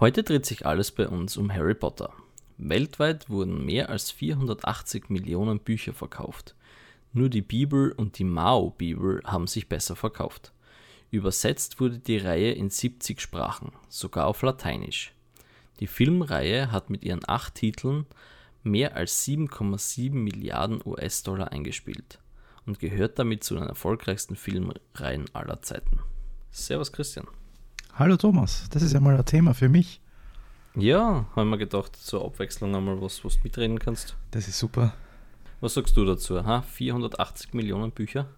Heute dreht sich alles bei uns um Harry Potter. Weltweit wurden mehr als 480 Millionen Bücher verkauft. Nur die Bibel und die Mao-Bibel haben sich besser verkauft. Übersetzt wurde die Reihe in 70 Sprachen, sogar auf Lateinisch. Die Filmreihe hat mit ihren acht Titeln mehr als 7,7 Milliarden US-Dollar eingespielt und gehört damit zu den erfolgreichsten Filmreihen aller Zeiten. Servus Christian. Hallo Thomas, das ist ja ein Thema für mich. Ja, haben wir gedacht, zur Abwechslung einmal was, was du mitreden kannst. Das ist super. Was sagst du dazu? Ha? 480 Millionen Bücher?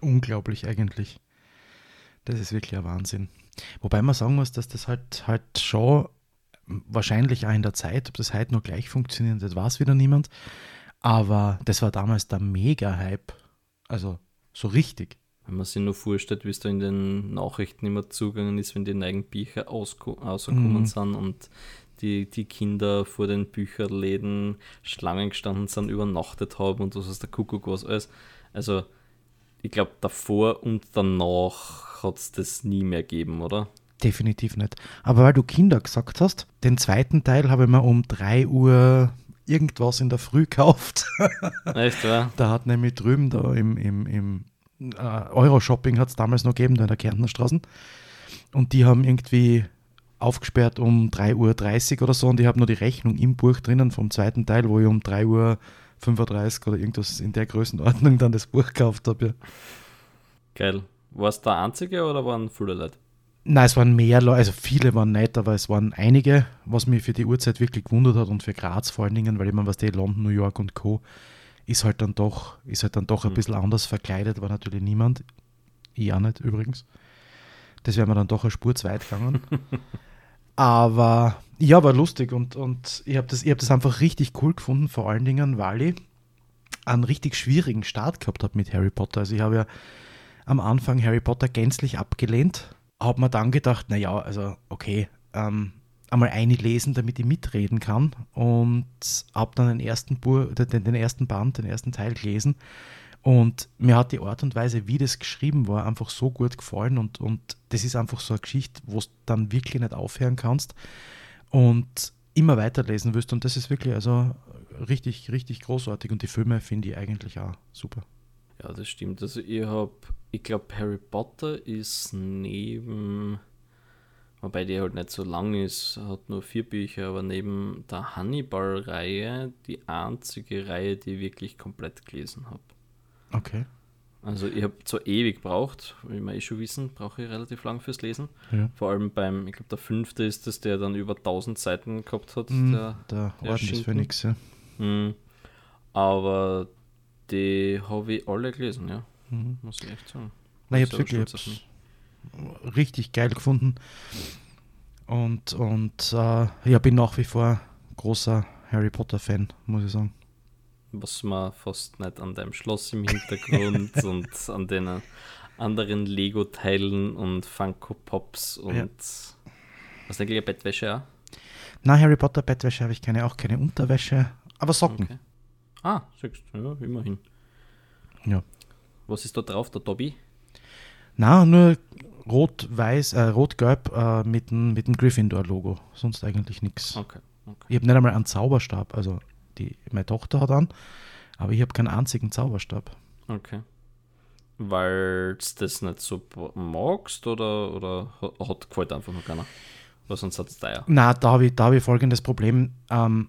Unglaublich eigentlich. Das ist wirklich ein Wahnsinn. Wobei man sagen muss, dass das halt, halt schon wahrscheinlich auch in der Zeit, ob das heute noch gleich funktioniert, das weiß wieder niemand. Aber das war damals der Mega-Hype. Also so richtig. Wenn man sich nur vorstellt, wie es da in den Nachrichten immer zugegangen ist, wenn die neuen Bücher rausgekommen mhm. sind und die, die Kinder vor den Bücherläden Schlangen gestanden sind, übernachtet haben und was ist der Kuckuck was alles. Also ich glaube, davor und danach hat es das nie mehr gegeben, oder? Definitiv nicht. Aber weil du Kinder gesagt hast, den zweiten Teil habe ich mir um 3 Uhr irgendwas in der Früh gekauft. Echt, ja? Da hat nämlich drüben da im, im, im äh, Euro-Shopping hat es damals noch gegeben, da in der Kärntner Straße. Und die haben irgendwie aufgesperrt um 3.30 Uhr oder so und ich habe nur die Rechnung im Buch drinnen vom zweiten Teil, wo ich um 3.35 Uhr oder irgendwas in der Größenordnung dann das Buch gekauft habe. Ja. Geil. War es der einzige oder waren viele Leute? Nein, es waren mehr Leute, also viele waren nicht, aber es waren einige, was mich für die Uhrzeit wirklich gewundert hat und für Graz vor allen Dingen, weil ich meine, was die London, New York und Co. ist halt dann doch, ist halt dann doch ein mhm. bisschen anders verkleidet, war natürlich niemand. Ich auch nicht übrigens. Das wäre mir dann doch eine Spur zu weit gegangen. Aber ja, war lustig und, und ich habe das, hab das einfach richtig cool gefunden, vor allen Dingen, weil ich einen richtig schwierigen Start gehabt habe mit Harry Potter. Also ich habe ja am Anfang Harry Potter gänzlich abgelehnt, habe mir dann gedacht, naja, also okay, ähm, einmal eine lesen, damit ich mitreden kann. Und habe dann den ersten, Bur den, den ersten Band, den ersten Teil gelesen. Und mir hat die Art und Weise, wie das geschrieben war, einfach so gut gefallen. Und, und das ist einfach so eine Geschichte, wo du dann wirklich nicht aufhören kannst und immer weiterlesen wirst und das ist wirklich also richtig, richtig großartig. Und die Filme finde ich eigentlich auch super. Ja, das stimmt. Also ich habe, ich glaube Harry Potter ist neben, wobei die halt nicht so lang ist, hat nur vier Bücher, aber neben der Hannibal-Reihe die einzige Reihe, die ich wirklich komplett gelesen habe. Okay. Also ich habe zwar ewig gebraucht, wie wir eh schon wissen, brauche ich relativ lang fürs Lesen. Ja. Vor allem beim, ich glaube der fünfte ist das, der dann über 1000 Seiten gehabt hat. Mm, der, der Orden des Phönix, ja. Mm, aber die habe ich alle gelesen, ja. Mhm. Muss ich echt sagen. Nein, ich habe wirklich richtig geil gefunden. Und, und äh, ich bin nach wie vor großer Harry Potter-Fan, muss ich sagen was man fast nicht an deinem Schloss im Hintergrund und an den anderen Lego-Teilen und Funko Pops und ja. was eigentlich Bettwäsche auch? Na, Harry Potter Bettwäsche habe ich keine, auch keine Unterwäsche, aber Socken. Okay. Ah, siehst ja, immerhin. Ja. Was ist da drauf, der Dobby? Na, nur rot-weiß, äh, rot-gelb äh, mit dem mit Gryffindor-Logo. Sonst eigentlich nichts. Okay, okay. Ich habe nicht einmal einen Zauberstab, also die meine Tochter hat an, aber ich habe keinen einzigen Zauberstab. Okay. Weil du das nicht so magst oder, oder hat gefällt einfach noch keiner? Oder sonst hat es teuer? Na, da habe ich, hab ich folgendes Problem. Ähm,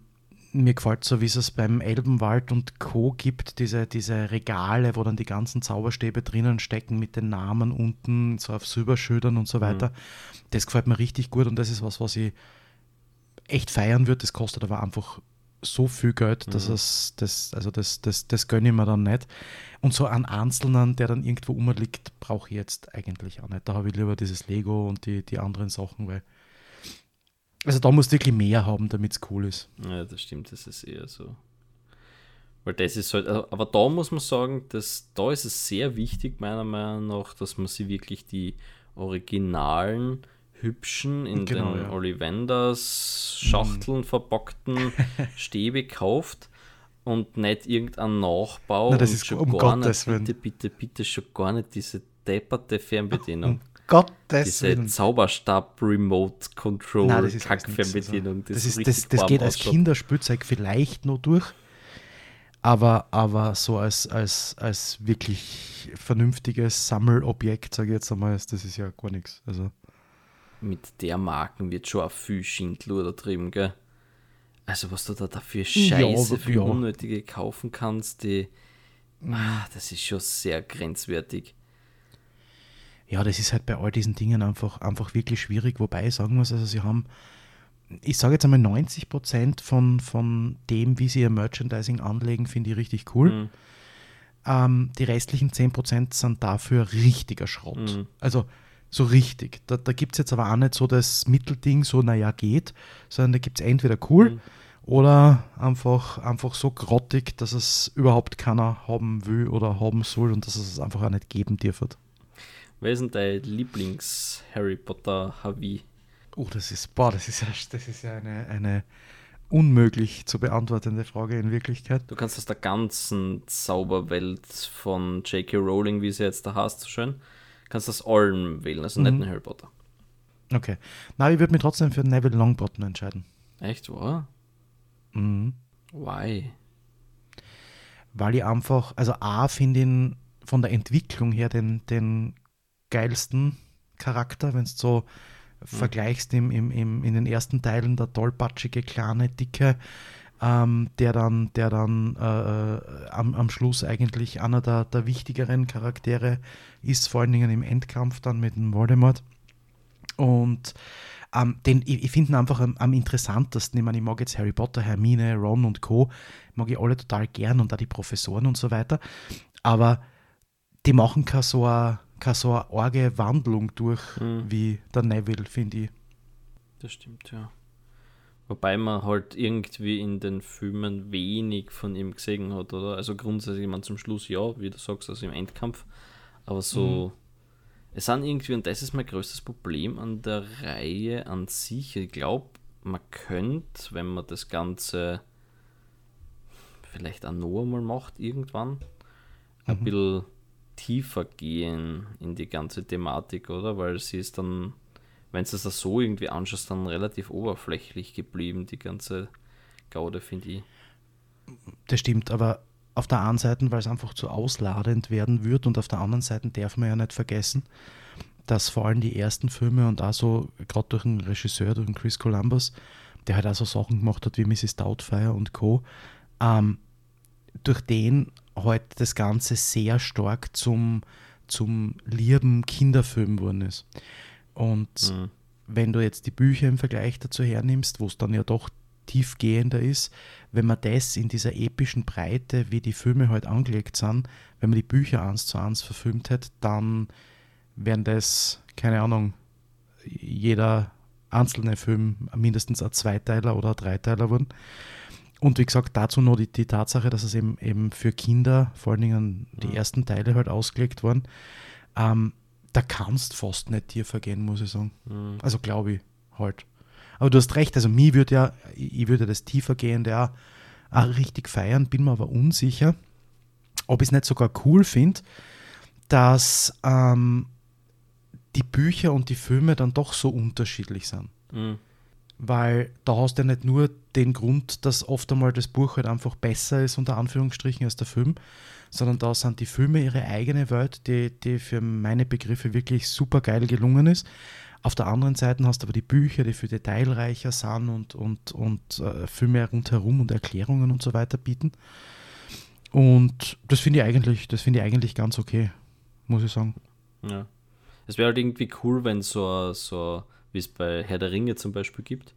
mir gefällt so, wie es beim Elbenwald und Co. gibt, diese, diese Regale, wo dann die ganzen Zauberstäbe drinnen stecken mit den Namen unten, so auf Silberschildern und so weiter. Mhm. Das gefällt mir richtig gut und das ist was, was ich echt feiern würde. Das kostet aber einfach so viel Geld, dass mhm. es das, also das, das, das gönne ich mir dann nicht. Und so einen Einzelnen, der dann irgendwo rumliegt, brauche ich jetzt eigentlich auch nicht. Da habe ich lieber dieses Lego und die, die anderen Sachen, weil. Also da musst du wirklich mehr haben, damit es cool ist. Ja, das stimmt, das ist eher so. Weil das ist halt, also, aber da muss man sagen, dass da ist es sehr wichtig, meiner Meinung nach, dass man sich wirklich die originalen hübschen, in genau, den ja. Ollivanders Schachteln mm. verpackten Stäbe kauft und nicht irgendein Nachbau. Na, das ist schon um gar Gottes nicht, bitte, bitte, bitte, schon gar nicht diese depperte Fernbedienung. Gottes Diese Willen. Zauberstab-Remote-Control Nein, das nix, Kackfernbedienung. Das, ist, das, das geht als. Kinderspielzeug vielleicht nur durch, aber, aber so als, als, als wirklich vernünftiges Sammelobjekt, sage ich jetzt einmal, ist- das ist ja gar nichts. Also, Mit der Marken wird schon auch viel Schindler da drüben, gell? Also, was du da dafür Ja, Scheiße aber- für ja. Unnötige kaufen kannst, die. Ah, das ist schon sehr grenzwertig. Ja, das ist halt bei all diesen Dingen einfach, einfach wirklich schwierig, wobei ich sagen muss, also sie haben, ich sage jetzt einmal 90 Prozent von, von dem, wie sie ihr Merchandising anlegen, finde ich richtig cool. Mhm. Ähm, die restlichen 10% sind dafür richtiger Schrott. Mhm. Also so richtig. Da, da gibt es jetzt aber auch nicht so das Mittelding, so naja geht, sondern da gibt es entweder cool Mhm. oder einfach, einfach so grottig, dass es überhaupt keiner haben will oder haben soll und dass es es einfach auch nicht geben dürfte. Wer ist denn dein Lieblings-Harry Potter Havi? Oh, das ist, boah, das ist ja, das ist ja eine, eine unmöglich zu beantwortende Frage in Wirklichkeit. Du kannst aus der ganzen Zauberwelt von J.K. Rowling, wie sie jetzt da heißt, so schön, kannst aus allem wählen, also nicht Mhm. nur Harry Potter. Okay. Na, ich würde mich trotzdem für Neville Longbottom entscheiden. Echt, wahr? Mhm. Why? weil ich einfach, also A finde ihn von der Entwicklung her den, den geilsten Charakter, wenn du so vergleichst im, im, im, in den ersten Teilen der tollpatschige, kleine, dicke, ähm, der dann, der dann äh, am, am Schluss eigentlich einer der, der wichtigeren Charaktere ist, vor allen Dingen im Endkampf dann mit dem Voldemort. Und ähm, den, ich, ich finde ihn einfach am, am interessantesten. Ich meine, ich mag jetzt Harry Potter, Hermine, Ron und Co. mag ich alle total gern und auch die Professoren und so weiter. Aber die machen keine so eine, keine so eine arge Wandlung durch Mhm. wie der Neville, finde ich. Das stimmt, ja. Wobei man halt irgendwie in den Filmen wenig von ihm gesehen hat, oder? Also grundsätzlich, man zum Schluss ja, wie du sagst, also im Endkampf. Aber so, es sind irgendwie, und das ist mein größtes Problem an der Reihe an sich. Ich glaube, man könnte, wenn man das Ganze vielleicht auch noch einmal macht, irgendwann, ein bisschen tiefer gehen in die ganze Thematik, oder? Weil sie ist dann, wenn du es das so irgendwie anschaust, dann relativ oberflächlich geblieben, die ganze Gaude, finde ich. Das stimmt, aber auf der einen Seite, weil es einfach zu ausladend werden wird und auf der anderen Seite darf man ja nicht vergessen, dass vor allem die ersten Filme und auch so, gerade durch den Regisseur, durch den Chris Columbus, der halt auch so Sachen gemacht hat wie Mrs. Doubtfire und Co., ähm, durch den halt das Ganze sehr stark zum, zum lieben Kinderfilm geworden ist. Und Mhm. wenn du jetzt die Bücher im Vergleich dazu hernimmst, wo es dann ja doch tiefgehender ist, wenn man das in dieser epischen Breite, wie die Filme halt angelegt sind, wenn man die Bücher eins zu eins verfilmt hätte, dann wären das, keine Ahnung, jeder einzelne Film mindestens ein Zweiteiler oder ein Dreiteiler wurden. Und wie gesagt, dazu noch die, die Tatsache, dass es eben, eben für Kinder, vor allen Dingen die Mhm. ersten Teile halt ausgelegt wurden, ähm, da kannst fast nicht tiefer gehen, muss ich sagen. Mhm. Also glaube ich halt. Aber du hast recht, also mir würde ja, ich würde das tiefergehende auch, auch richtig feiern, bin mir aber unsicher, ob ich es nicht sogar cool finde, dass ähm, die Bücher und die Filme dann doch so unterschiedlich sind. Mhm. Weil da hast du ja nicht nur den Grund, dass oft einmal das Buch halt einfach besser ist, unter Anführungsstrichen, als der Film, sondern da sind die Filme ihre eigene Welt, die, die für meine Begriffe wirklich super geil gelungen ist. Auf der anderen Seite hast du aber die Bücher, die viel detailreicher sind und, und, und äh, viel mehr rundherum und Erklärungen und so weiter bieten. Und das finde ich eigentlich, das finde ich eigentlich ganz okay, muss ich sagen. Ja. Es wäre halt irgendwie cool, wenn so, so wie es bei Herr der Ringe zum Beispiel gibt,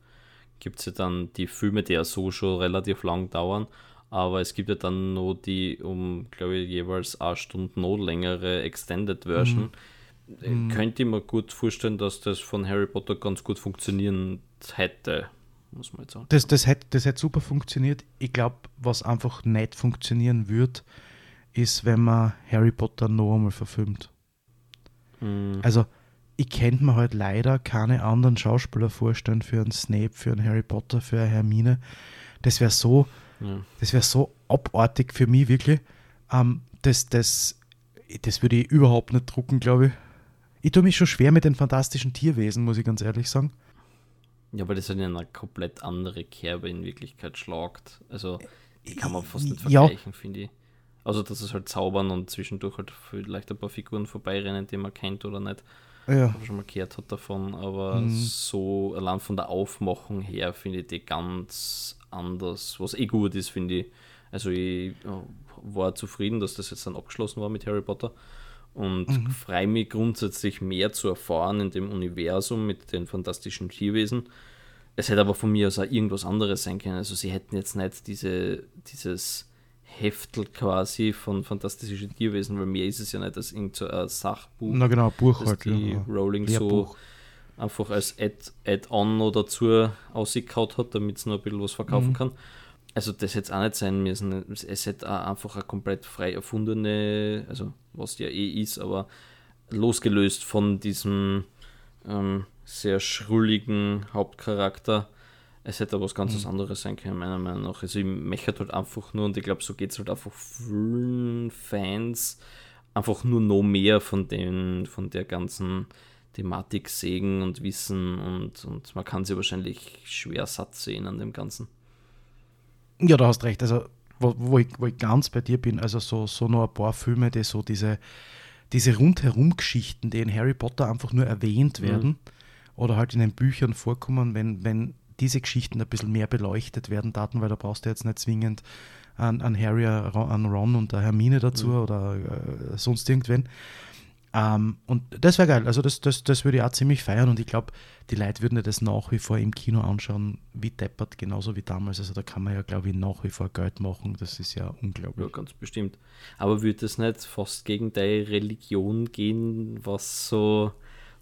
gibt es ja dann die Filme, die ja so schon relativ lang dauern, aber es gibt ja dann nur die um, glaube ich, jeweils eine Stunde noch längere Extended Version. Äh, Könnte ich mir gut vorstellen, dass das von Harry Potter ganz gut funktionieren hätte, muss man jetzt sagen. Das, das, hätte, das hätte super funktioniert. Ich glaube, was einfach nicht funktionieren wird, ist, wenn man Harry Potter noch einmal verfilmt. Mhm. Also, ich könnte mir halt leider keine anderen Schauspieler vorstellen für einen Snape, für einen Harry Potter, für eine Hermine. Das wäre so, Ja. das wäre so abartig für mich, wirklich. Ähm, das, das, das würde ich überhaupt nicht drucken, glaube ich. Ich tue mich schon schwer mit den fantastischen Tierwesen, muss ich ganz ehrlich sagen. Ja, weil das halt in eine komplett andere Kerbe in Wirklichkeit schlagt. Also, die kann man fast nicht Ja. vergleichen, finde ich. Also, dass es halt zaubern und zwischendurch halt vielleicht ein paar Figuren vorbeirennen, die man kennt oder nicht, Ja, schon mal gehört hat davon. Aber Mhm. so allein von der Aufmachung her finde ich die ganz anders, was eh gut ist, finde ich. Also, ich war zufrieden, dass das jetzt dann abgeschlossen war mit Harry Potter und Mhm. freue mich grundsätzlich mehr zu erfahren in dem Universum mit den fantastischen Tierwesen. Es hätte aber von mir aus auch irgendwas anderes sein können. Also sie hätten jetzt nicht diese, dieses Heftel quasi von fantastischen Tierwesen, weil mehr ist es ja nicht als irgendein so ein Sachbuch, na genau, Buch halt. die Ja. Rowling so Lehrbuch. einfach als Add- Add-on noch dazu ausgekaut hat, damit es noch ein bisschen was verkaufen Mhm. kann. Also das hätte es auch nicht sein müssen. Es hätte auch einfach eine komplett frei erfundene, also was ja eh ist, aber losgelöst von diesem ähm, sehr schrulligen Hauptcharakter. Es hätte was ganz was anderes sein können, meiner Meinung nach. Also ich mechert halt einfach nur, und ich glaube, so geht es halt einfach vielen Fans einfach nur noch mehr von den, von der ganzen Thematik sägen und wissen und, und man kann sie wahrscheinlich schwer satt sehen an dem Ganzen. Ja, du hast recht. Also, wo, wo, ich, wo ich ganz bei dir bin, also so, so noch ein paar Filme, die so diese, diese Rundherum-Geschichten, die in Harry Potter einfach nur erwähnt werden oder halt in den Büchern vorkommen, wenn, wenn diese Geschichten ein bisschen mehr beleuchtet werden, Daten, weil da brauchst du jetzt nicht zwingend an, an Harry, an Ron und der Hermine dazu oder äh, sonst irgendwen. Ähm, und das wäre geil. Also das, das, das würde ich auch ziemlich feiern und ich glaube, die Leute würden ja das nach wie vor im Kino anschauen, wie deppert, genauso wie damals. Also da kann man ja, glaube ich, nach wie vor Geld machen. Das ist ja Ja, unglaublich. ganz bestimmt. Aber würde es nicht fast gegen deine Religion gehen, was so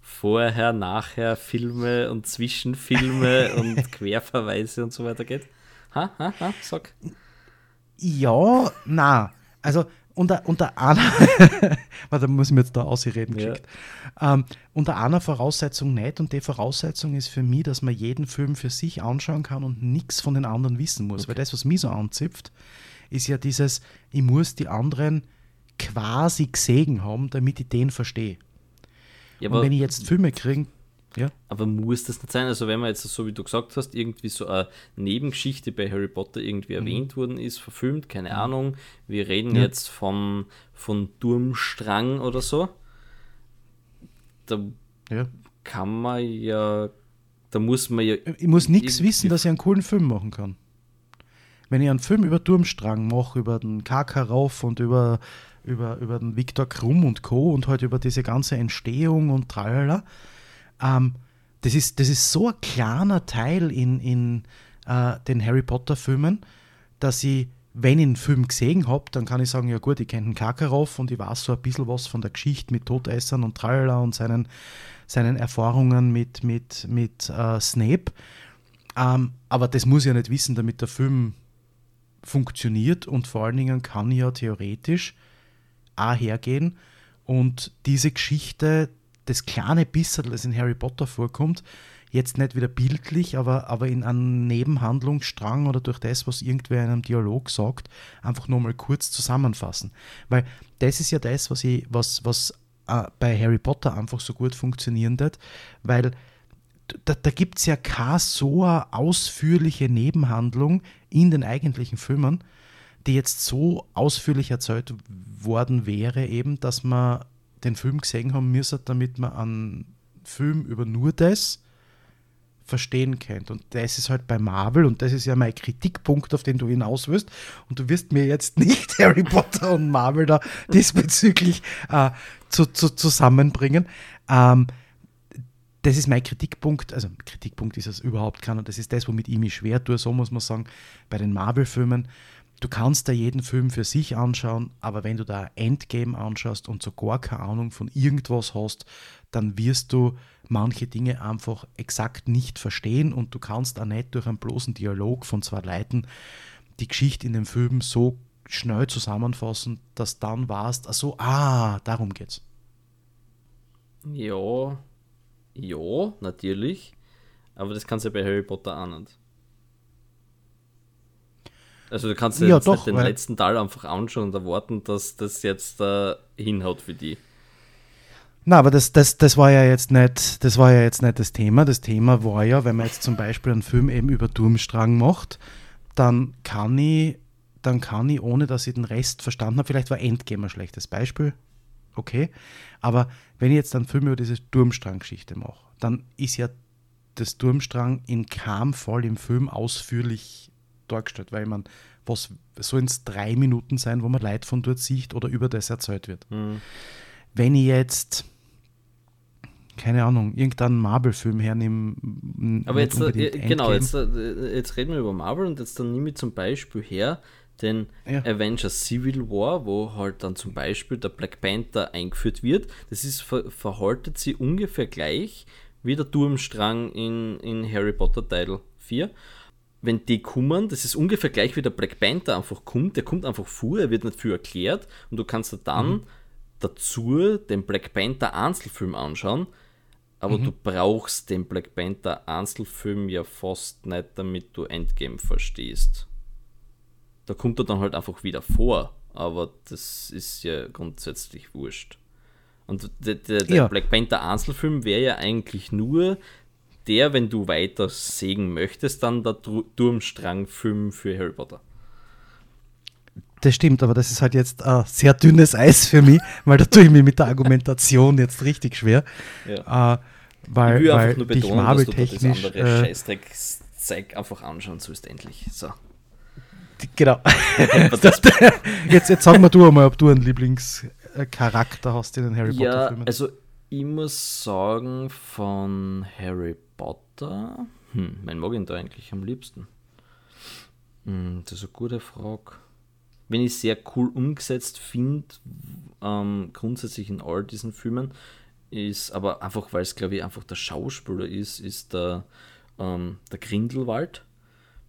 vorher, nachher Filme und Zwischenfilme und Querverweise und so weiter geht? Ha, ha, ha, sag. Ja, na, also unter, unter einer, warte, da muss ich mir jetzt da ausreden Ja. geschickt. Ähm, unter einer Voraussetzung nicht und die Voraussetzung ist für mich, dass man jeden Film für sich anschauen kann und nichts von den anderen wissen muss. Weil das, was mich so anzipft, ist ja dieses, ich muss die anderen quasi gesehen haben, damit ich den verstehe. Ja, Und aber, wenn ich jetzt Filme kriege, ja, aber muss das nicht sein? Also wenn man jetzt, so wie du gesagt hast, irgendwie so eine Nebengeschichte bei Harry Potter irgendwie erwähnt worden ist, verfilmt, keine Ahnung, wir reden Ja. jetzt von, von Durmstrang oder so, da ja. kann man ja, da muss man ja Ich muss nichts wissen, dass ich einen coolen Film machen kann. Wenn ich einen Film über Turmstrang mache, über den Karkaroff und über, über, über den Viktor Krumm und Co. und halt über diese ganze Entstehung und tralala, ähm, das, ist, das ist so ein kleiner Teil in, in äh, den Harry Potter Filmen, dass ich, wenn ich einen Film gesehen habe, dann kann ich sagen, ja gut, ich kenne den Karkaroff und ich weiß so ein bisschen was von der Geschichte mit Todessern und tralala und seinen, seinen Erfahrungen mit, mit, mit äh, Snape. Ähm, aber das muss ich ja nicht wissen, damit der Film funktioniert und vor allen Dingen kann ich ja theoretisch auch hergehen und diese Geschichte, das kleine bisschen, das in Harry Potter vorkommt, jetzt nicht wieder bildlich, aber, aber in einem Nebenhandlungsstrang oder durch das, was irgendwer in einem Dialog sagt, einfach nur mal kurz zusammenfassen. Weil das ist ja das, was, ich, was, was äh, bei Harry Potter einfach so gut funktionieren wird, weil da, da gibt es ja keine so ausführliche Nebenhandlung in den eigentlichen Filmen, die jetzt so ausführlich erzählt worden wäre, eben, dass man den Film gesehen haben müsste, damit man einen Film über nur das verstehen könnt. Und das ist halt bei Marvel, und das ist ja mein Kritikpunkt, auf den du hinaus wirst. Und du wirst mir jetzt nicht Harry Potter und Marvel da diesbezüglich äh, zu, zu, zusammenbringen. Ähm, das ist mein Kritikpunkt, also Kritikpunkt ist es überhaupt keiner, das ist das, womit ich mich schwer tue, so muss man sagen, bei den Marvel-Filmen. Du kannst da jeden Film für sich anschauen, aber wenn du da Endgame anschaust und so gar keine Ahnung von irgendwas hast, dann wirst du manche Dinge einfach exakt nicht verstehen und du kannst auch nicht durch einen bloßen Dialog von zwei Leuten die Geschichte in dem Film so schnell zusammenfassen, dass dann warst, also ah, darum geht's. Ja, ja, natürlich. Aber das kannst du ja bei Harry Potter auch nicht. Also du kannst dir Ja, jetzt doch, den letzten Teil einfach anschauen und erwarten, dass das jetzt äh, hinhaut für die. Na, aber das, das, das war ja jetzt nicht, das war ja jetzt nicht das Thema. Das Thema war ja, wenn man jetzt zum Beispiel einen Film eben über Turmstrang macht, dann kann ich, dann kann ich, ohne dass ich den Rest verstanden habe, vielleicht war Endgame ein schlechtes Beispiel, okay, aber wenn ich jetzt einen Film über diese Turmstrang-Geschichte mache, dann ist ja das Turmstrang in keinem Fall im Film ausführlich dargestellt, weil man, was sollen es drei Minuten sein, wo man Leid von dort sieht oder über das erzählt wird. Mhm. Wenn ich jetzt keine Ahnung, irgendeinen Marvel-Film hernehme. Aber jetzt, äh, genau, jetzt, äh, jetzt reden wir über Marvel und jetzt dann nehme ich zum Beispiel her den ja. Avengers Civil War, wo halt dann zum Beispiel der Black Panther eingeführt wird. Das ist, ver verhaltet sie ungefähr gleich wie der Turmstrang in, in Harry Potter Teil 4. Wenn die kommen, das ist ungefähr gleich wie der Black Panther einfach kommt, der kommt einfach vor, er wird nicht viel erklärt und du kannst dann mhm. dazu den Black Panther Einzelfilm anschauen, aber mhm. du brauchst den Black Panther Einzelfilm ja fast nicht, damit du Endgame verstehst. Da kommt er dann halt einfach wieder vor, aber das ist ja grundsätzlich wurscht. Und der, der, der ja. Black Panther Einzelfilm wäre ja eigentlich nur der, wenn du weiter sägen möchtest, dann der Turmstrang-Film für Harry Potter. Das stimmt, aber das ist halt jetzt ein sehr dünnes Eis für mich, weil da tue ich mir mit der Argumentation jetzt richtig schwer. Ja. Äh, weil, ich weil nur betonen, Marvel dass du technisch, das andere äh, Scheißdreck einfach anschauen sollst, endlich. So. Genau. jetzt, jetzt sag mal du einmal, ob du einen Lieblingscharakter hast in den Harry Potter-Filmen. Ja, also ich muss sagen, von Harry Potter, hm, mein mag ihn da eigentlich am liebsten? Hm, das ist eine gute Frage wenn ich sehr cool umgesetzt finde, ähm, grundsätzlich in all diesen Filmen, ist aber einfach, weil es glaube ich einfach der Schauspieler ist, ist der, ähm, der Grindelwald.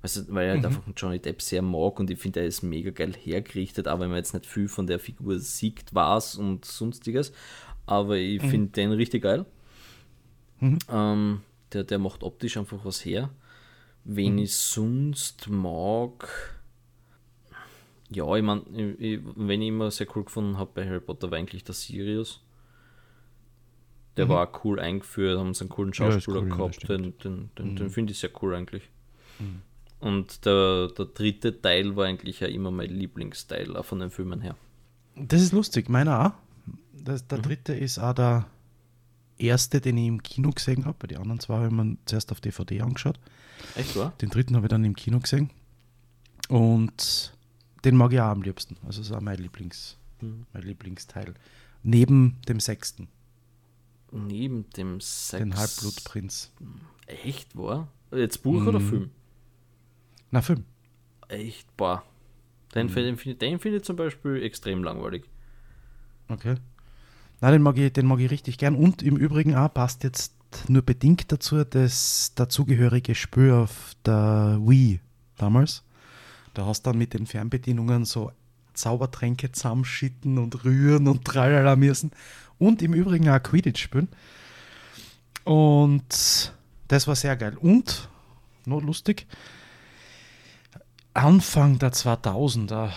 Also, weil er halt mhm. einfach Johnny Depp sehr mag und ich finde, er ist mega geil hergerichtet, auch wenn man jetzt nicht viel von der Figur sieht, was und sonstiges. Aber ich mhm. finde den richtig geil. Mhm. Ähm, der, der macht optisch einfach was her. Wen mhm. ich sonst mag, ja, ich meine, wenn ich immer sehr cool gefunden habe bei Harry Potter, war eigentlich der Sirius. Der mhm. war cool eingeführt, haben sie einen coolen Schauspieler ja, cool, gehabt, den, den, den, mhm. den finde ich sehr cool eigentlich. Mhm. Und der, der dritte Teil war eigentlich ja immer mein Lieblingsteil, auch von den Filmen her. Das ist lustig, meiner auch. Das, der mhm. dritte ist auch der erste, den ich im Kino gesehen habe. Bei den anderen zwei habe ich mir zuerst auf DVD angeschaut. Echt wahr? Den dritten habe ich dann im Kino gesehen. Und den mag ich auch am liebsten. Also das ist auch mein, Lieblings, mhm. mein Lieblingsteil. Neben dem sechsten. Neben dem sechsten. Den Halbblutprinz. Echt, war? Jetzt Buch mhm. oder Film? Na, Film. Echt, boah. Den, mhm. den, den, den finde ich zum Beispiel extrem langweilig. Okay. Na, den mag ich, den mag ich richtig gern. Und im Übrigen auch passt jetzt nur bedingt dazu das dazugehörige Spiel auf der Wii damals. Da hast du dann mit den Fernbedienungen so Zaubertränke zusammenschitten und rühren und tralala müssen. Und im Übrigen auch Quidditch spielen. Und das war sehr geil. Und, noch lustig, Anfang der 2000er,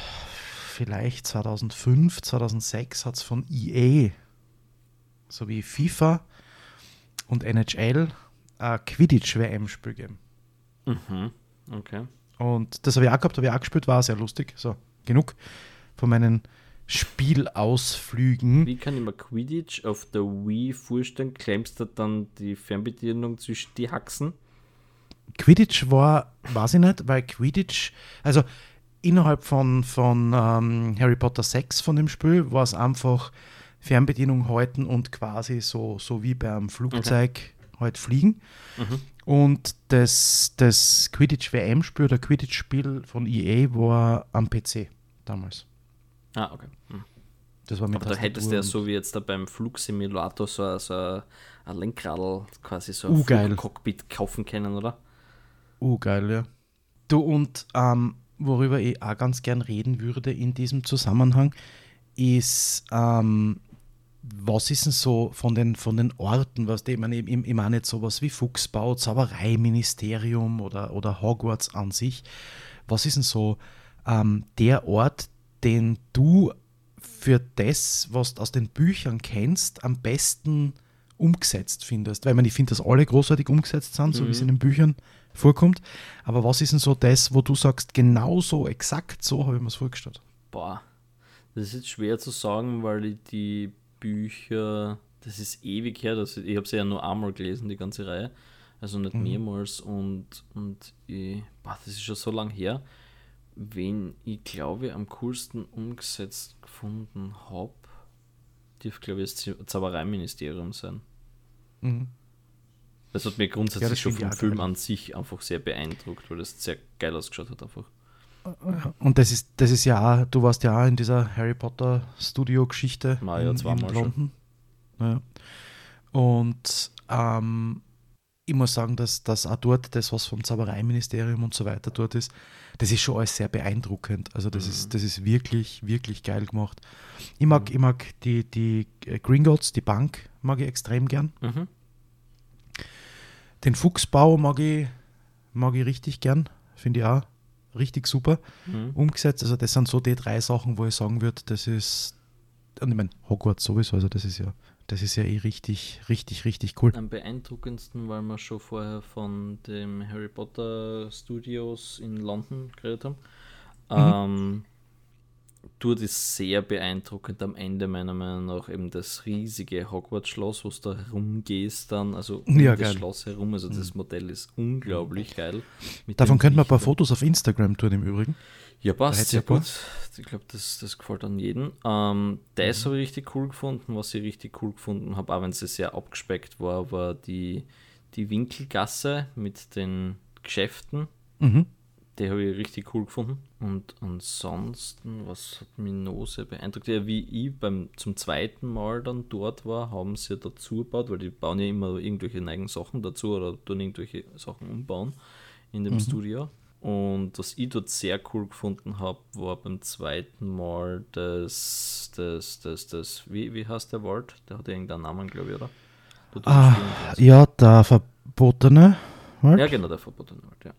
vielleicht 2005, 2006, hat es von EA sowie FIFA und NHL ein Quidditch-WM-Spiel gegeben. Mhm, okay. Und das habe ich auch gehabt, habe ich auch gespielt, war sehr lustig. So, genug von meinen Spielausflügen. Wie kann ich mir Quidditch auf der Wii vorstellen? Klemmst du dann die Fernbedienung zwischen die Haxen? Quidditch war, weiß ich nicht, weil Quidditch, also innerhalb von, von ähm, Harry Potter 6 von dem Spiel war es einfach Fernbedienung halten und quasi so, so wie beim Flugzeug okay. halt fliegen. Mhm. Und das, das Quidditch-WM-Spiel oder Quidditch-Spiel von EA war am PC damals. Ah, okay. Hm. Das war mit Aber da hättest du ja so wie jetzt da beim Flugsimulator so, so ein Lenkradl, quasi so uh, ein Cockpit kaufen können, oder? Uh, geil, ja. Du, und ähm, worüber ich auch ganz gern reden würde in diesem Zusammenhang, ist ähm, was ist denn so von den, von den Orten, was ich meine, ich, ich meine jetzt sowas wie Fuchsbau, Zaubereiministerium oder, oder Hogwarts an sich. Was ist denn so ähm, der Ort, den du für das, was du aus den Büchern kennst, am besten umgesetzt findest. Weil man, ich finde, dass alle großartig umgesetzt sind, so wie es Mhm. in den Büchern vorkommt. Aber was ist denn so das, wo du sagst, genau so, exakt so habe ich mir es vorgestellt? Boah, das ist jetzt schwer zu sagen, weil ich die Bücher, das ist ewig her, das, ich habe sie ja nur einmal gelesen, die ganze Reihe, also nicht Mhm. mehrmals und, und ich, boah, das ist schon so lang her, wen ich glaube am coolsten umgesetzt gefunden habe, dürfte glaube ich das Zau- Zaubereiministerium sein. Mhm. Das hat mir Ja, grundsätzlich das schon vom Film an sich einfach sehr beeindruckt, weil das sehr geil ausgeschaut hat einfach. Und das ist, das ist ja auch, du warst ja auch in dieser Harry Potter Studio-Geschichte in, zweimal in schon. London. Ja. Und ähm, ich muss sagen, dass, dass auch dort das, was vom Zaubereiministerium und so weiter dort ist, das ist schon alles sehr beeindruckend. Also das, Mhm. ist, das ist wirklich, wirklich geil gemacht. Ich mag, ich mag die, die Gringotts, die Bank, mag ich extrem gern. Mhm. Den Fuchsbau mag ich, mag ich richtig gern. Finde ich auch richtig super Mhm. umgesetzt. Also das sind so die drei Sachen, wo ich sagen würde, das ist, und ich meine, Hogwarts sowieso, also das ist ja, das ist ja eh richtig, richtig, richtig cool. Am beeindruckendsten, weil wir schon vorher von dem Harry Potter Studios in London geredet haben. Ähm, dort ist sehr beeindruckend am Ende meiner Meinung nach eben das riesige Hogwarts-Schloss, wo du da herumgehst dann, also um Ja, das geil. Schloss herum. Also das Modell ist unglaublich geil. Davon könnten wir ein paar. Fotos auf Instagram tun im Übrigen. Ja, passt sehr gut. Ich glaube, das, das gefällt an jeden. Ähm, das Mhm. habe ich richtig cool gefunden. Was ich richtig cool gefunden habe, auch wenn sie sehr abgespeckt war, war die, die Winkelgasse mit den Geschäften. Mhm. Die habe ich richtig cool gefunden. Und ansonsten, was hat mich noch sehr beeindruckt? Ja, wie ich beim, zum zweiten Mal dann dort war, haben sie ja dazu gebaut, weil die bauen ja immer irgendwelche neuen Sachen dazu oder tun irgendwelche Sachen umbauen in dem Studio. Und was ich dort sehr cool gefunden habe, war beim zweiten Mal das, das, das, das, wie, wie heißt der Wald? Der hat ja irgendeinen Namen, glaube ich, oder? Ah, ja, der Verbotene. Wald. Ja, genau, der verbotene Wald, ja.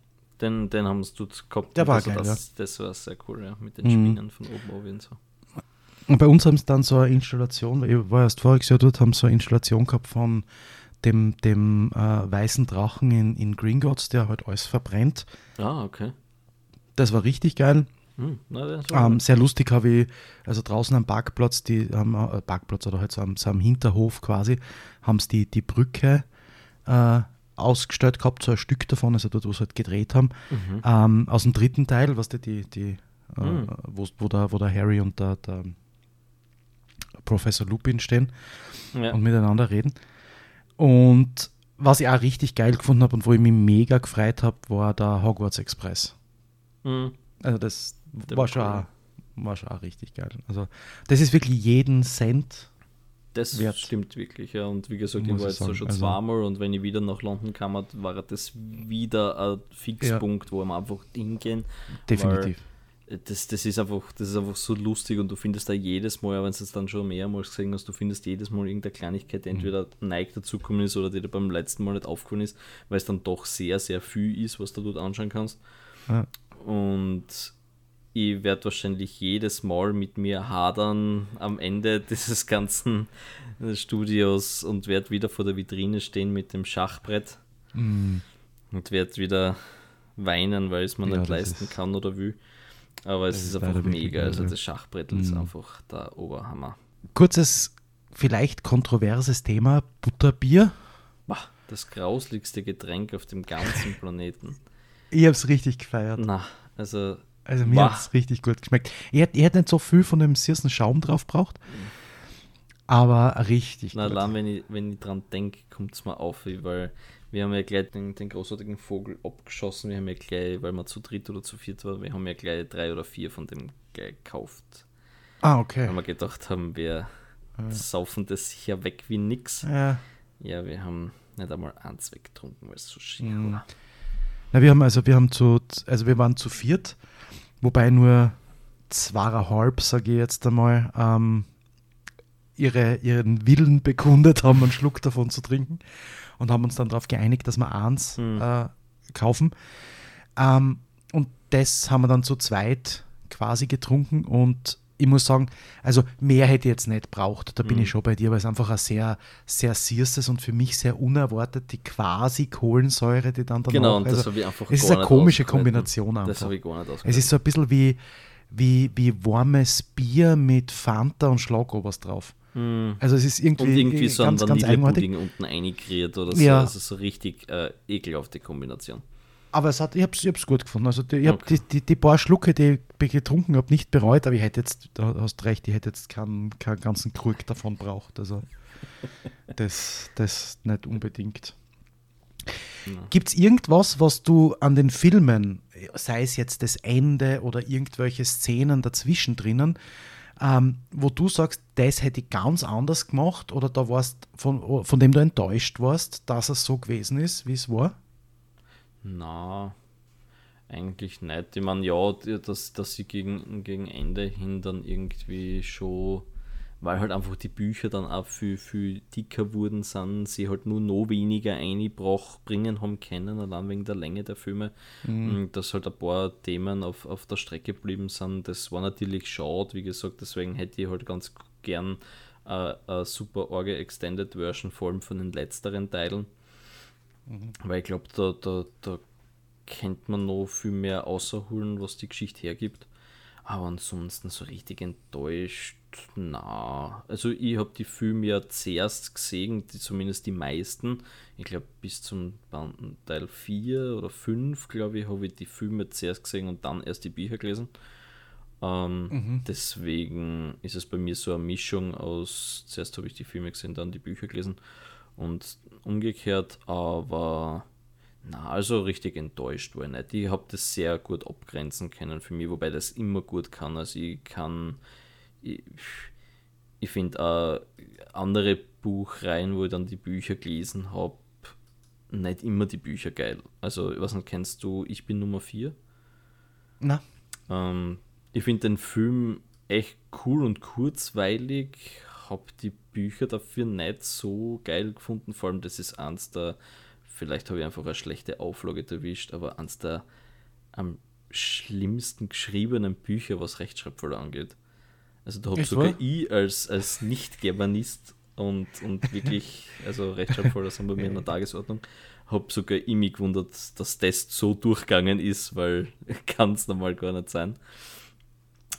Den, den haben sie dort gehabt. Der war also geil, das, das war sehr cool, ja, mit den Mhm. Spinnen von oben auf und so. Und bei uns haben sie dann so eine Installation, weil ich war erst voriges Jahr dort, haben sie so eine Installation gehabt von dem, dem äh, weißen Drachen in, in Gringotts, der halt alles verbrennt. Ah, okay. Das war richtig geil. Hm, na, Ähm, sehr lustig habe ich, also draußen am Parkplatz, die haben äh, Parkplatz oder halt so am, so am Hinterhof quasi, haben sie die, die Brücke äh, ausgestellt gehabt, so ein Stück davon, also dort, wo sie halt gedreht haben. Mhm. Ähm, aus dem dritten Teil, was die, die, die äh, Mhm. wo, wo, der, wo der Harry und der, der Professor Lupin stehen ja. und miteinander reden. Und was ich auch richtig geil gefunden habe und wo ich mich mega gefreut habe, war der Hogwarts Express. Hm, Also das Der war war schon, cool. auch, war schon auch richtig geil. Also das ist wirklich jeden Cent. Das wert. stimmt wirklich, ja. Und wie gesagt, ich Muss war ich jetzt so schon also- zweimal und wenn ich wieder nach London kam, war das wieder ein Fixpunkt, wo wir einfach hingehen. Definitiv. Das, das, ist einfach, das ist einfach so lustig und du findest da jedes Mal, wenn du es dann schon mehrmals gesehen hast, du findest jedes Mal irgendeine Kleinigkeit, die Mhm. entweder neig dazugekommen ist oder die dir beim letzten Mal nicht aufgefallen ist, weil es dann doch sehr, sehr viel ist, was du dort anschauen kannst. Ja. Und ich werde wahrscheinlich jedes Mal mit mir hadern am Ende dieses ganzen Studios und werde wieder vor der Vitrine stehen mit dem Schachbrett Mm, und werde wieder weinen, weil es mir Ja, nicht leisten ist- kann oder will. Aber es ist, ist einfach mega. Also ja. das Schachbrett ist Mhm. einfach der Oberhammer. Kurzes, vielleicht kontroverses Thema: Butterbier. Das grauslichste Getränk auf dem ganzen Planeten. Ich habe es richtig gefeiert. Na, also Also mir hat es richtig gut geschmeckt. Ich hätte ich hätt nicht so viel von dem süßen Schaum drauf braucht, aber richtig Na, gut. allein wenn ich, wenn ich dran denke, kommt es mir auf, weil wir haben ja gleich den, den großartigen Vogel abgeschossen. Wir haben ja gleich, weil wir zu dritt oder zu viert waren, wir haben ja gleich drei oder vier von dem gekauft. Ah, okay. Weil wir gedacht haben, wir saufen das sicher weg wie nix. Ja. Ja, wir haben nicht einmal eins weggetrunken, weil es so schier war. Na, wir haben also wir haben zu, also wir waren zu viert, wobei nur zweieinhalb, sage ich jetzt einmal, ähm, ihre, ihren Willen bekundet haben, einen Schluck davon zu trinken und haben uns dann darauf geeinigt, dass wir eins Mhm. äh, kaufen. Ähm, und das haben wir dann zu zweit quasi getrunken und ich muss sagen, also mehr hätte ich jetzt nicht braucht. Da bin Mhm. ich schon bei dir, weil es einfach ein sehr, sehr süßes und für mich sehr unerwartet die quasi Kohlensäure, die dann danach. Genau, und das also, habe ich einfach es ist eine komische. Kombination Das einfach. habe ich gar nicht Es ausgehalten. ist so ein bisschen wie, wie, wie warmes Bier mit Fanta und Schlagobers drauf. Mhm. Also es ist irgendwie, Und irgendwie so ein ganz, eigenartig. Vanillepudding unten eingekriert oder so. Ja. Also so richtig äh, ekelhafte Kombination. Aber es hat, ich habe es gut gefunden. Also die, ich habe Okay. die, die, die paar Schlucke, die ich getrunken habe, nicht bereut, aber ich hätte jetzt, da hast recht, ich hätte jetzt keinen, keinen ganzen Krug davon braucht. Also das, das nicht unbedingt. Ja. Gibt es irgendwas, was du an den Filmen, sei es jetzt das Ende oder irgendwelche Szenen dazwischen drinnen, ähm, wo du sagst, das hätte ich ganz anders gemacht oder da warst, von, von dem du enttäuscht warst, dass es so gewesen ist, wie es war? Na, eigentlich nicht. Ich meine, ja, dass, dass sie gegen, gegen Ende hin dann irgendwie schon, weil halt einfach die Bücher dann auch viel, viel dicker wurden sind, sie halt nur noch weniger eingebracht bringen haben können, allein wegen der Länge der Filme. Und Dass halt ein paar Themen auf, auf der Strecke geblieben sind, das war natürlich schade, wie gesagt, deswegen hätte ich halt ganz gern äh, eine super Orge Extended Version, vor allem von den letzteren Teilen. Weil ich glaube, da, da, da kennt man noch viel mehr außerholen, was die Geschichte hergibt. Aber ansonsten so richtig enttäuscht, na. Also ich habe die Filme ja zuerst gesehen, die, zumindest die meisten. Ich glaube bis zum Teil 4 oder 5, glaube ich, habe ich die Filme zuerst gesehen und dann erst die Bücher gelesen. Ähm, Deswegen ist es bei mir so eine Mischung aus, zuerst habe ich die Filme gesehen, dann die Bücher gelesen und umgekehrt, aber na, also richtig enttäuscht war ich nicht. Ich habe das sehr gut abgrenzen können für mich, wobei das immer gut kann. Also ich kann, ich, ich finde auch andere Buchreihen, wo ich dann die Bücher gelesen habe, nicht immer die Bücher geil. Also, weiß nicht, kennst du Ich bin Nummer 4? Na, Ähm, ich finde den Film echt cool und kurzweilig, habe die Bücher dafür nicht so geil gefunden. Vor allem, das ist eins der, vielleicht habe ich einfach eine schlechte Auflage erwischt, aber eins der am schlimmsten geschriebenen Bücher, was Rechtschreibfehler angeht. Also da habe sogar wahr? ich als, als Nicht-Germanist und, und wirklich, also Rechtschreibfehler sind bei mir in der Tagesordnung, habe sogar ich mich gewundert, dass das so durchgegangen ist, weil kann es normal gar nicht sein.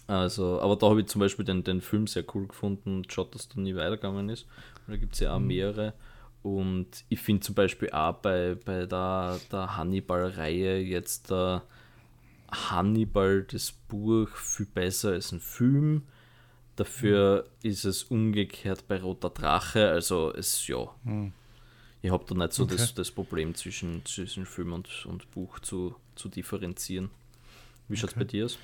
Also, aber da habe ich zum Beispiel den, den Film sehr cool gefunden und schaut, dass da nie weitergegangen ist. Und da gibt es ja auch mehrere. Und ich finde zum Beispiel auch bei, bei der, der Hannibal-Reihe jetzt der Hannibal, das Buch, viel besser als ein Film. Dafür ist es umgekehrt bei Roter Drache. Also es, ja, ich habe da nicht so das, Okay. das Problem zwischen, zwischen Film und, und Buch zu, zu differenzieren. Wie schaut es bei dir aus?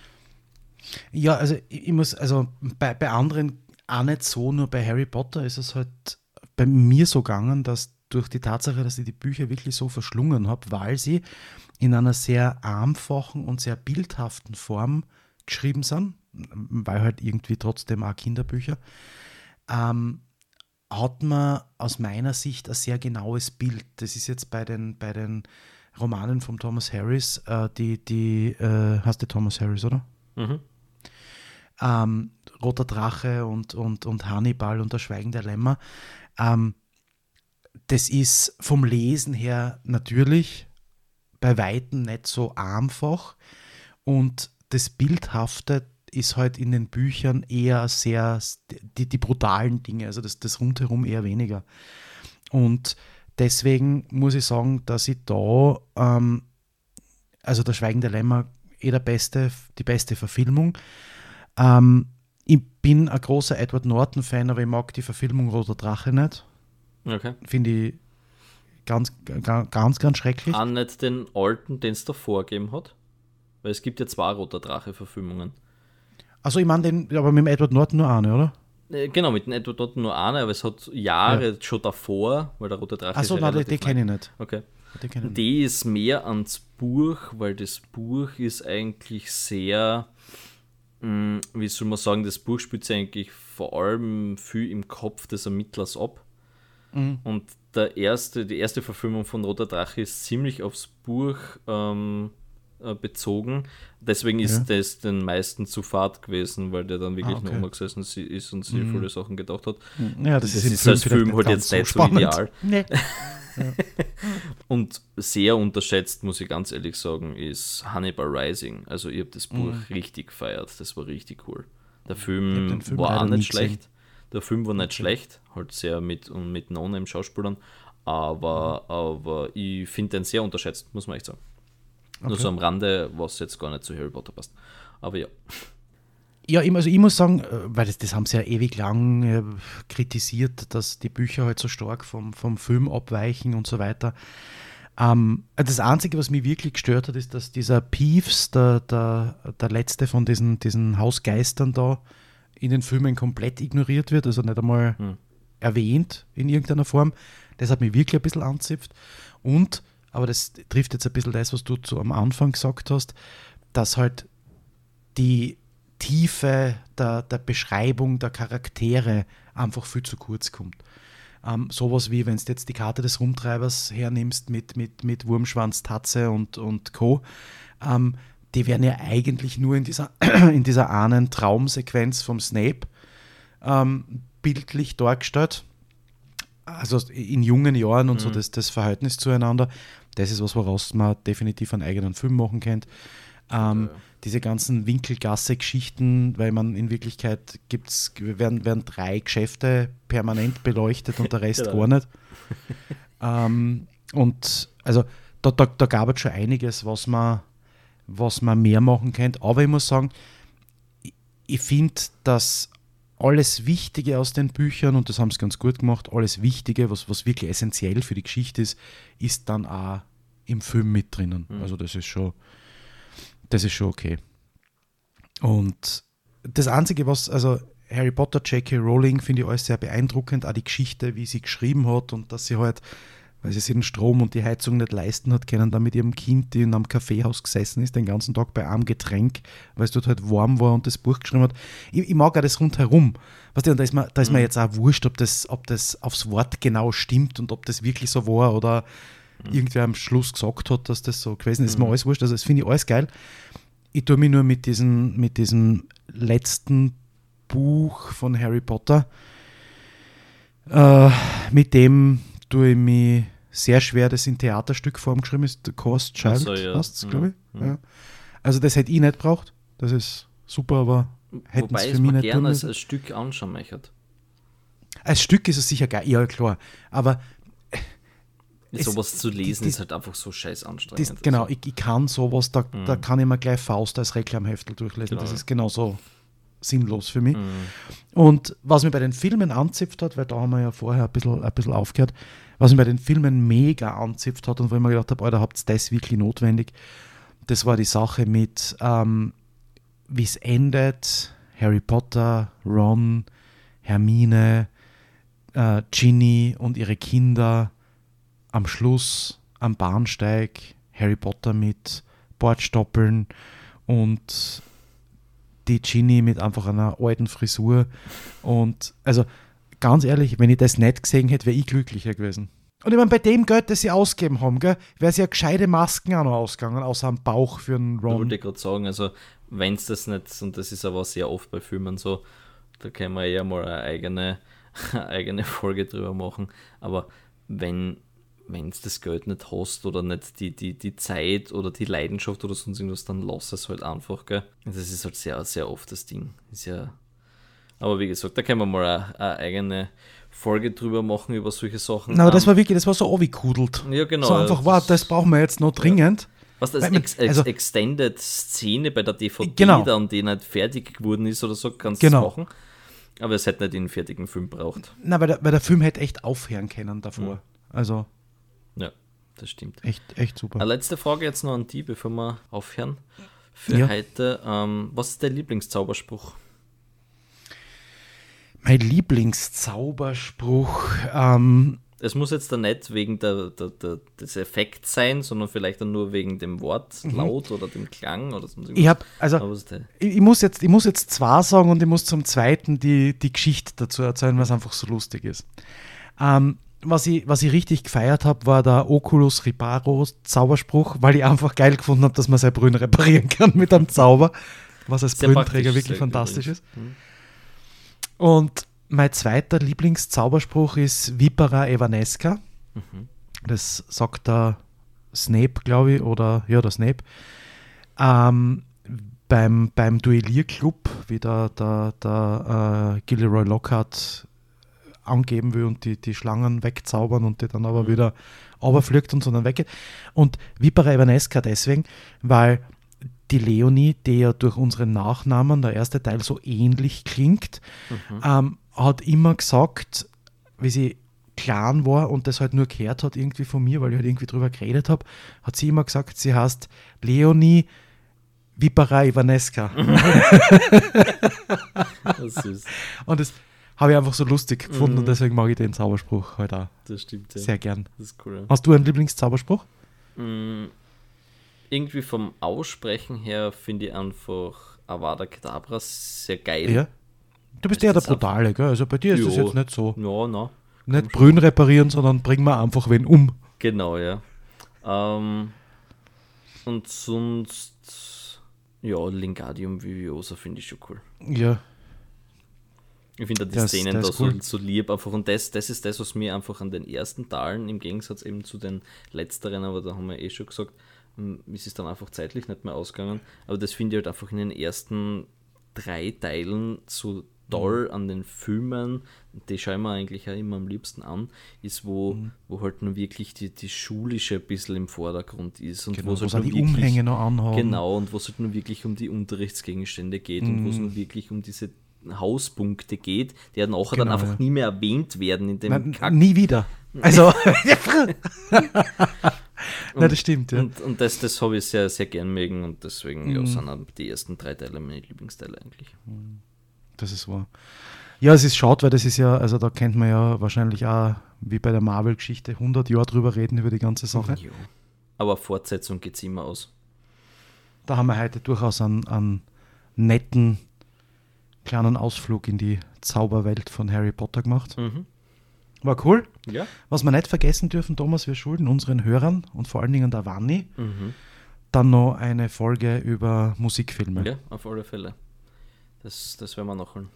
Ja, also ich, muss, also bei, bei anderen auch nicht so, nur bei Harry Potter ist es halt bei mir so gegangen, dass durch die Tatsache, dass ich die Bücher wirklich so verschlungen habe, weil sie in einer sehr einfachen und sehr bildhaften Form geschrieben sind, weil halt irgendwie trotzdem auch Kinderbücher, ähm, hat man aus meiner Sicht ein sehr genaues Bild. Das ist jetzt bei den, bei den Romanen von Thomas Harris, äh, die, die, äh, hast du Thomas Harris, oder? Mhm. Ähm, Roter Drache und, und, und Hannibal und das Schweigen der Lämmer. Ähm, das ist vom Lesen her natürlich bei Weitem nicht so einfach und das Bildhafte ist halt in den Büchern eher sehr die, die brutalen Dinge, also das, das rundherum eher weniger. Und deswegen muss ich sagen, dass ich da, ähm, also der Schweigen der Lämmer, eh der beste, die beste Verfilmung. Ähm, ich bin ein großer Edward Norton-Fan, aber ich mag die Verfilmung Roter Drache nicht. Okay. Finde ich ganz, ganz, ganz, ganz schrecklich. Auch nicht den alten, den es davor gegeben hat. Weil es gibt ja zwei Roter Drache-Verfilmungen. Also ich meine den, aber mit dem Edward Norton nur eine, oder? Äh, Genau, mit dem Edward Norton nur eine, aber es hat Jahre schon davor, weil der Rote Drache Achso, ja nein, die, die kenne ich nicht. Okay. Die. Die ist mehr ans Buch, weil das Buch ist eigentlich sehr, wie soll man sagen, das Buch spielt sich eigentlich vor allem viel im Kopf des Ermittlers ab. Und der erste, die erste Verfilmung von Roter Drache ist ziemlich aufs Buch ähm, äh, bezogen. Deswegen ist ja. das den meisten zu fad gewesen, weil der dann wirklich ah, okay. noch gesessen ist und sich mhm. viele Sachen gedacht hat. Ja, das, das ist, ist als Film halt jetzt nicht so, ideal. Nee. Und sehr unterschätzt, muss ich ganz ehrlich sagen, ist Hannibal Rising. Also ich habe das Buch mhm. richtig gefeiert. Das war richtig cool. Der Film, Film war auch nicht schlecht. Der Film war nicht schlecht, halt sehr mit und mit No-Name-Schauspielern, aber, mhm. aber ich finde den sehr unterschätzt, muss man echt sagen. Okay. Nur so am Rande, was jetzt gar nicht zu Harry Potter passt. Aber ja. Ja, also ich muss sagen, äh, weil das, das haben sie ja ewig lang äh, kritisiert, dass die Bücher halt so stark vom, vom Film abweichen und so weiter. Ähm, das Einzige, was mich wirklich gestört hat, ist, dass dieser Peeves, der, der, der letzte von diesen, diesen Hausgeistern da, in den Filmen komplett ignoriert wird, also nicht einmal hm. erwähnt in irgendeiner Form. Das hat mich wirklich ein bisschen anzipft. Und, aber das trifft jetzt ein bisschen das, was du zu, am Anfang gesagt hast, dass halt die Tiefe der, der Beschreibung der Charaktere einfach viel zu kurz kommt. Ähm, sowas wie, wenn du jetzt die Karte des Rumtreibers hernimmst mit, mit, mit Wurmschwanz, Tatze und, und Co., ähm, die werden ja eigentlich nur in dieser, in dieser einen Traumsequenz vom Snape ähm, bildlich dargestellt. Also in jungen Jahren und mhm. so das, das Verhältnis zueinander. Das ist was, woraus man definitiv einen eigenen Film machen könnte. Ähm, ja diese ganzen Winkelgasse-Geschichten, weil man in Wirklichkeit gibt's, werden, werden drei Geschäfte permanent beleuchtet und der Rest genau. gar nicht. ähm, und also da, da, da gab es schon einiges, was man, was man mehr machen könnte. Aber ich muss sagen, ich, ich finde, dass alles Wichtige aus den Büchern, und das haben sie ganz gut gemacht, alles Wichtige, was, was wirklich essentiell für die Geschichte ist, ist dann auch im Film mit drinnen. Mhm. Also das ist schon, das ist schon okay. Und das Einzige, was, also Harry Potter, J.K. Rowling, finde ich alles sehr beeindruckend, auch die Geschichte, wie sie geschrieben hat und dass sie halt, weil sie sich den Strom und die Heizung nicht leisten hat können, dann mit ihrem Kind, die in einem Kaffeehaus gesessen ist, den ganzen Tag bei einem Getränk, weil es dort halt warm war und das Buch geschrieben hat. Ich, ich mag auch das rundherum. Weißt du, da ist mir, da ist mhm. mir jetzt auch wurscht, ob das, ob das aufs Wort genau stimmt und ob das wirklich so war oder mhm. irgendwer am Schluss gesagt hat, dass das so gewesen ist. Mhm. Ist mir mhm. alles wurscht. Also das finde ich alles geil. Ich tue mich nur mit, diesen, mit diesem letzten Buch von Harry Potter, äh, mit dem tue ich mich sehr schwer, das in Theaterstückform geschrieben ist, The Cost Child, so, ja. es, glaube ich. Ja. Ja. Also das hätte ich nicht braucht. Das ist super, aber hätten es für mich nicht gerne als, als Stück anschauen möchte. Als Stück ist es sicher geil, ja klar. Aber sowas zu lesen die, ist halt einfach so scheiß anstrengend. Das, genau, ich, ich, kann sowas, da, mhm. da kann ich mir gleich Faust als Reklamheftel durchlesen. Genau. Das ist genauso sinnlos für mich. Mhm. Und was mir bei den Filmen anzipft hat, weil da haben wir ja vorher ein bisschen, ein bisschen aufgehört, was mir bei den Filmen mega anzipft hat und wo ich mir gedacht habe, Alter, habt ihr das wirklich notwendig? Das war die Sache mit, ähm, wie es endet, Harry Potter, Ron, Hermine, äh, Ginny und ihre Kinder am Schluss am Bahnsteig Harry Potter mit Bordstoppeln und die Ginny mit einfach einer alten Frisur. Und also ganz ehrlich, wenn ich das nicht gesehen hätte, wäre ich glücklicher gewesen. Und ich meine, bei dem Geld, das sie ausgegeben haben, wäre es ja gescheite Masken auch noch ausgegangen, außer am Bauch für einen Ron. Ich wollte gerade sagen, also wenn es das nicht, und das ist aber sehr oft bei Filmen so, da können wir eher mal eine eigene, eine eigene Folge drüber machen, aber wenn wenn du das Geld nicht hast oder nicht die, die, die Zeit oder die Leidenschaft oder sonst irgendwas, dann lass es halt einfach, gell? Das ist halt sehr, sehr oft das Ding. Ist ja. Aber wie gesagt, da können wir mal eine, eine eigene Folge drüber machen über solche Sachen. Na, aber das war wirklich, das war so abgekudelt. Ja, genau. So einfach, wow, das brauchen wir jetzt noch dringend. Ja. Was das Ex also, Extended-Szene bei der DVD genau. dann, die nicht fertig geworden ist oder so, kannst du genau. machen. Aber es hätte nicht den fertigen Film braucht. Na, weil der, weil der Film hätte echt aufhören können davor. Mhm. Also. Das stimmt. Echt, echt super. Eine letzte Frage jetzt noch an die, bevor wir aufhören. Für ja. heute. Ähm, was ist der Lieblingszauberspruch? Mein Lieblingszauberspruch. Ähm, es muss jetzt da nicht wegen der, der, der, des Effekts sein, sondern vielleicht dann nur wegen dem Wortlaut mhm. oder dem Klang oder so. Ich habe, also, ich, ich, muss jetzt, ich muss jetzt zwei sagen und ich muss zum zweiten die, die Geschichte dazu erzählen, was einfach so lustig ist. Ähm, was ich, was ich richtig gefeiert habe, war der Oculus Riparo Zauberspruch, weil ich einfach geil gefunden habe, dass man sein Brünn reparieren kann mit einem Zauber, was als praktisch, wirklich fantastisch übrigens. ist. Und mein zweiter Lieblingszauberspruch ist Vipera Evanesca. Mhm. Das sagt der Snape, glaube ich, oder ja, der Snape. Ähm, beim, beim Duellierclub, wie der, der, der äh, Gilderoy Lockhart angeben will und die, die Schlangen wegzaubern und die dann aber Mhm. wieder runterfliegt und so dann weggeht. Und Vipera Evanesca deswegen, weil die Leonie, die ja durch unseren Nachnamen, der erste Teil, so ähnlich klingt, Mhm. ähm, hat immer gesagt, wie sie klein war und das halt nur gehört hat irgendwie von mir, weil ich halt irgendwie drüber geredet habe, hat sie immer gesagt, sie heißt Leonie Vipera Ivanesca. Das ist süß. Und das habe ich einfach so lustig gefunden Mhm. und deswegen mag ich den Zauberspruch halt auch Das stimmt, ja. sehr gern. Das ist cool. Hast du einen Lieblingszauberspruch? Ja. Mm, Irgendwie vom Aussprechen her finde ich einfach Avada Kedavra sehr geil. Ja. Du bist Ist eher der das Brutale, gell? Also bei dir ist das Jo. jetzt nicht so. Ja, na. Nicht Brünn reparieren, sondern bring mal einfach wen um. Genau, ja. Ähm, und sonst, ja, Lingadium Viviosa finde ich schon cool. Ja. Ich finde die Das- Szenen das da ist so, cool. so lieb einfach. Und das, das ist das, was mir einfach an den ersten Teilen, im Gegensatz eben zu den letzteren, aber da haben wir eh schon gesagt, m, ist es dann einfach zeitlich nicht mehr ausgegangen. Aber das finde ich halt einfach in den ersten drei Teilen so toll Mhm. an den Filmen, die schaue ich mir eigentlich auch immer am liebsten an, ist, wo, Mhm. wo halt nur wirklich die, die schulische ein bisschen im Vordergrund ist und Genau, wo es halt die wirklich, Umhänge noch anhaben. Genau, und wo es halt nur wirklich um die Unterrichtsgegenstände geht und wo es Mhm. nur wirklich um diese Hauspunkte geht, die ja nachher dann Genau, einfach ja. nie mehr erwähnt werden in dem Nein, Kack. nie wieder. Also, Nein, das stimmt, ja. Und, und das, das habe ich sehr, sehr gern mögen und deswegen ja, Mhm. sind auch die ersten drei Teile meine Lieblingsteile eigentlich. Das ist wahr. Ja, es ist schade, weil das ist ja, also da kennt man ja wahrscheinlich auch, wie bei der Marvel-Geschichte, 100 Jahre drüber reden über die ganze Sache. Ja. Aber Fortsetzung geht es immer aus. Da haben wir heute durchaus einen, einen netten kleinen Ausflug in die Zauberwelt von Harry Potter gemacht. Mhm. War cool. Ja. Was wir nicht vergessen dürfen, Thomas, wir schulden unseren Hörern und vor allen Dingen der Wanni Mhm. dann noch eine Folge über Musikfilme. Ja, auf alle Fälle. Das, das werden wir nachholen.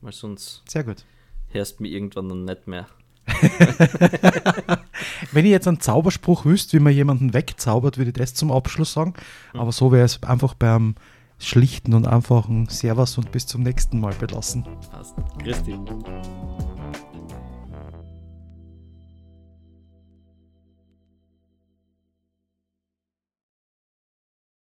Weil sonst Sehr gut. hörst du mich irgendwann dann nicht mehr. Wenn ich jetzt einen Zauberspruch wüsste, wie man jemanden wegzaubert, würde ich das zum Abschluss sagen. Aber so wäre es einfach beim schlichten und einfachen Servus und bis zum nächsten Mal belassen. Passt. Christi.